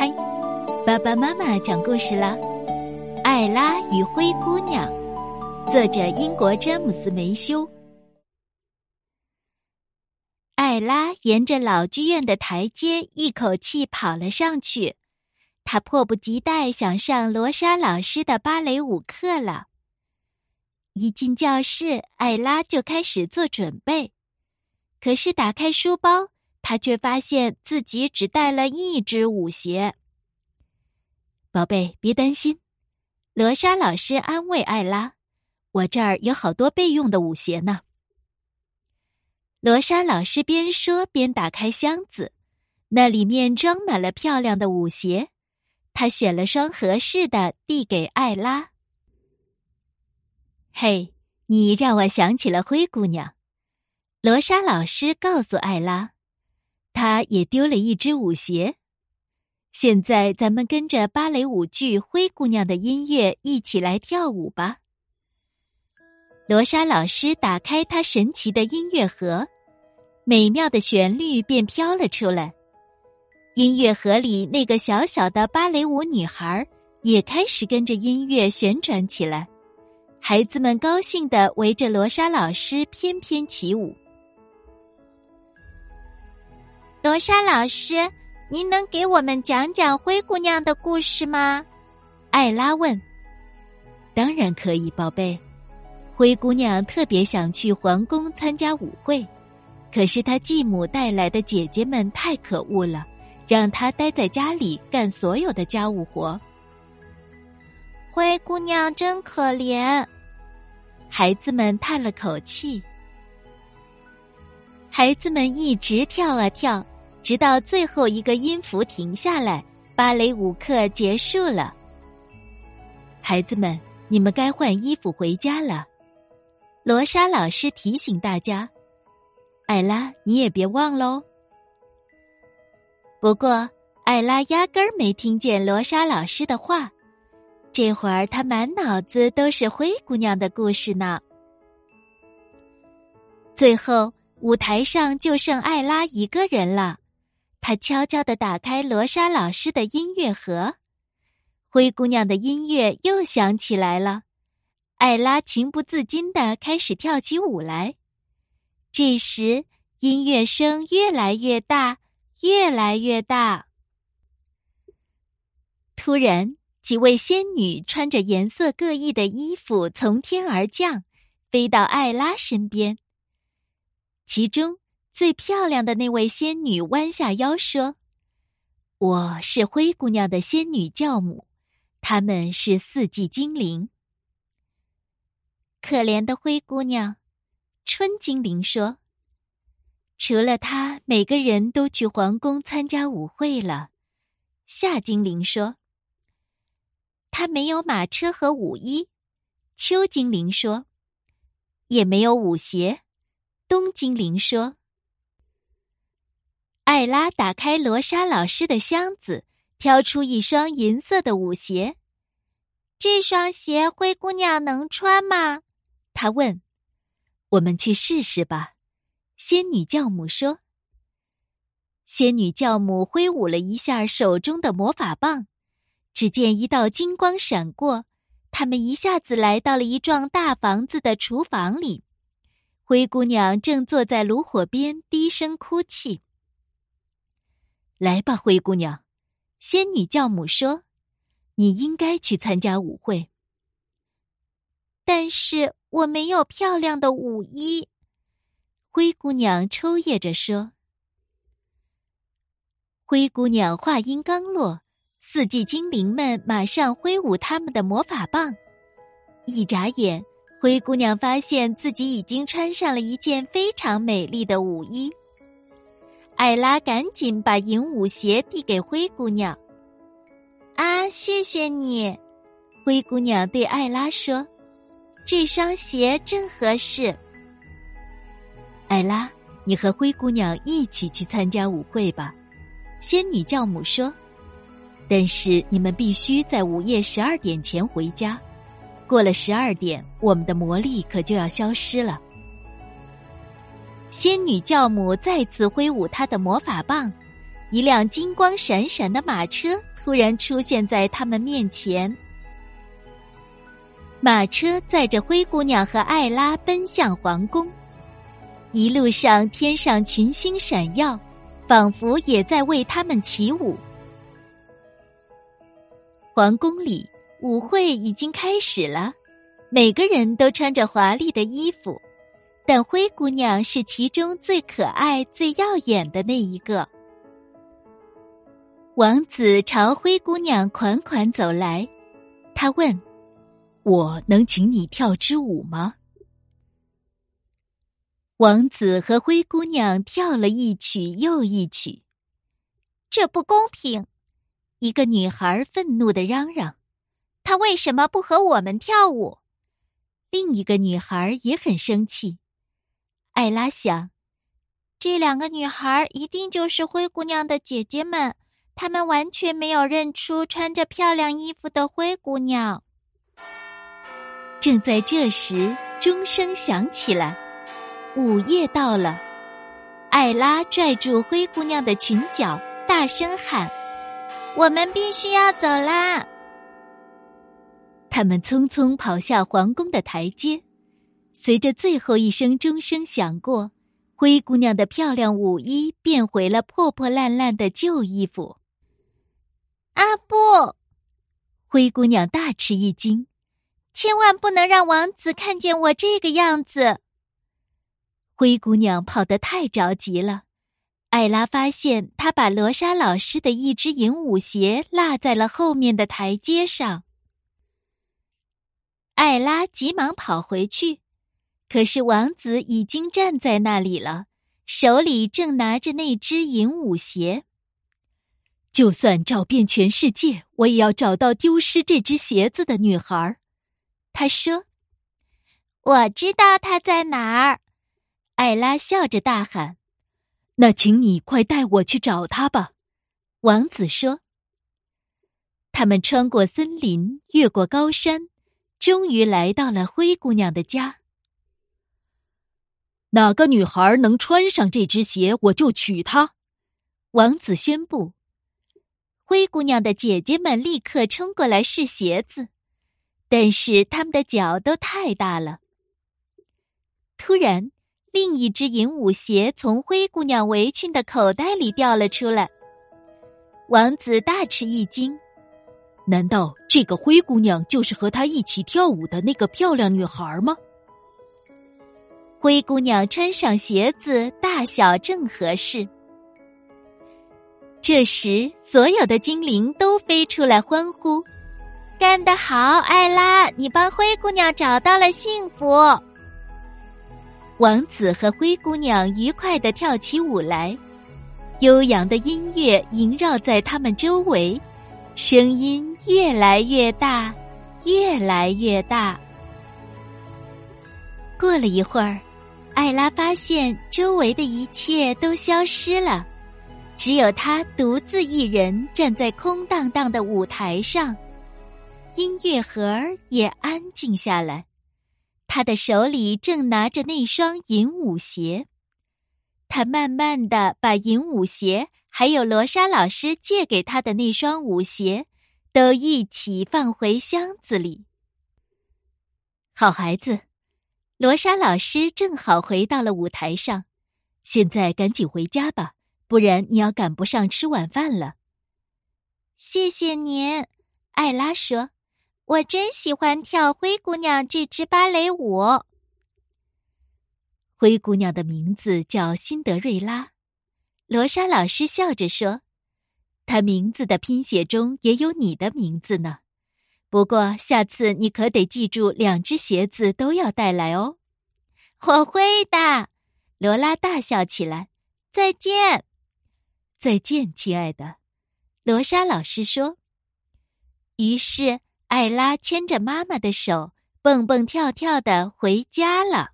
嗨，爸爸妈妈讲故事啦，《艾拉与灰姑娘》，作者英国詹姆斯梅修。艾拉沿着老剧院的台阶一口气跑了上去，她迫不及待想上罗莎老师的芭蕾舞课了。一进教室，艾拉就开始做准备，可是打开书包。他却发现自己只带了一只舞鞋。宝贝，别担心，罗莎老师安慰艾拉：“我这儿有好多备用的舞鞋呢。”罗莎老师边说边打开箱子，那里面装满了漂亮的舞鞋。他选了双合适的，递给艾拉。“嘿，你让我想起了灰姑娘。”罗莎老师告诉艾拉。他也丢了一只舞鞋。现在，咱们跟着芭蕾舞剧《灰姑娘》的音乐一起来跳舞吧。罗莎老师打开她神奇的音乐盒，美妙的旋律便飘了出来。音乐盒里那个小小的芭蕾舞女孩也开始跟着音乐旋转起来，孩子们高兴的围着罗莎老师翩翩起舞。罗莎老师，您能给我们讲讲灰姑娘的故事吗？艾拉问。当然可以，宝贝。灰姑娘特别想去皇宫参加舞会，可是她继母带来的姐姐们太可恶了，让她待在家里干所有的家务活。灰姑娘真可怜，孩子们叹了口气。孩子们一直跳啊跳。直到最后一个音符停下来，芭蕾舞课结束了。孩子们，你们该换衣服回家了。罗莎老师提醒大家：“艾拉，你也别忘喽。”不过，艾拉压根儿没听见罗莎老师的话。这会儿，她满脑子都是灰姑娘的故事呢。最后，舞台上就剩艾拉一个人了。他悄悄地打开罗莎老师的音乐盒，灰姑娘的音乐又响起来了。艾拉情不自禁地开始跳起舞来。这时，音乐声越来越大，越来越大。突然，几位仙女穿着颜色各异的衣服从天而降，飞到艾拉身边。其中。最漂亮的那位仙女弯下腰说：“我是灰姑娘的仙女教母，她们是四季精灵。”可怜的灰姑娘，春精灵说：“除了她，每个人都去皇宫参加舞会了。”夏精灵说：“她没有马车和舞衣。”秋精灵说：“也没有舞鞋。”冬精灵说。艾拉打开罗莎老师的箱子，挑出一双银色的舞鞋。这双鞋灰姑娘能穿吗？她问。我们去试试吧，仙女教母说。仙女教母挥舞了一下手中的魔法棒，只见一道金光闪过，他们一下子来到了一幢大房子的厨房里。灰姑娘正坐在炉火边，低声哭泣。来吧，灰姑娘，仙女教母说：“你应该去参加舞会。”但是我没有漂亮的舞衣。灰姑娘抽噎着说。灰姑娘话音刚落，四季精灵们马上挥舞他们的魔法棒。一眨眼，灰姑娘发现自己已经穿上了一件非常美丽的舞衣。艾拉赶紧把银舞鞋递给灰姑娘。啊，谢谢你，灰姑娘对艾拉说：“这双鞋正合适。”艾拉，你和灰姑娘一起去参加舞会吧，仙女教母说。但是你们必须在午夜十二点前回家，过了十二点，我们的魔力可就要消失了。仙女教母再次挥舞她的魔法棒，一辆金光闪闪的马车突然出现在他们面前。马车载着灰姑娘和艾拉奔向皇宫，一路上天上群星闪耀，仿佛也在为他们起舞。皇宫里舞会已经开始了，每个人都穿着华丽的衣服，但灰姑娘是其中最可爱、最耀眼的那一个。王子朝灰姑娘款款走来，他问：“我能请你跳支舞吗？”王子和灰姑娘跳了一曲又一曲。这不公平！一个女孩愤怒的嚷嚷：“他为什么不和我们跳舞？”另一个女孩也很生气。艾拉想，这两个女孩一定就是灰姑娘的姐姐们。她们完全没有认出穿着漂亮衣服的灰姑娘。正在这时，钟声响起来，午夜到了。艾拉拽住灰姑娘的裙角，大声喊：“我们必须要走啦！”他们匆匆跑下皇宫的台阶，随着最后一声钟声响过，灰姑娘的漂亮舞衣变回了破破烂烂的旧衣服。啊不！灰姑娘大吃一惊，千万不能让王子看见我这个样子。灰姑娘跑得太着急了，艾拉发现她把罗莎老师的一只银舞鞋落在了后面的台阶上。艾拉急忙跑回去，可是王子已经站在那里了，手里正拿着那只银舞鞋。就算找遍全世界，我也要找到丢失这只鞋子的女孩。他说：“我知道她在哪儿。”艾拉笑着大喊：“那请你快带我去找她吧。”王子说。他们穿过森林，越过高山，终于来到了灰姑娘的家。哪个女孩能穿上这只鞋，我就娶她。王子宣布。灰姑娘的姐姐们立刻冲过来试鞋子，但是她们的脚都太大了。突然，另一只银舞鞋从灰姑娘围裙的口袋里掉了出来。王子大吃一惊：“难道这个灰姑娘就是和他一起跳舞的那个漂亮女孩吗？”灰姑娘穿上鞋子，大小正合适。这时，所有的精灵都飞出来欢呼：“干得好，艾拉！你帮灰姑娘找到了幸福。”王子和灰姑娘愉快的跳起舞来，悠扬的音乐萦绕在他们周围，声音越来越大，越来越大。过了一会儿，艾拉发现周围的一切都消失了。只有他独自一人站在空荡荡的舞台上，音乐盒也安静下来。他的手里正拿着那双银舞鞋，他慢慢的把银舞鞋还有罗莎老师借给他的那双舞鞋，都一起放回箱子里。好孩子，罗莎老师正好回到了舞台上，现在赶紧回家吧。不然你要赶不上吃晚饭了。谢谢您，艾拉说：“我真喜欢跳灰姑娘这支芭蕾舞。”灰姑娘的名字叫辛德瑞拉。罗莎老师笑着说：“她名字的拼写中也有你的名字呢。不过下次你可得记住，两只鞋子都要带来哦。”我会的，罗拉大笑起来。再见。再见，亲爱的，罗莎老师说。于是，艾拉牵着妈妈的手，蹦蹦跳跳的回家了。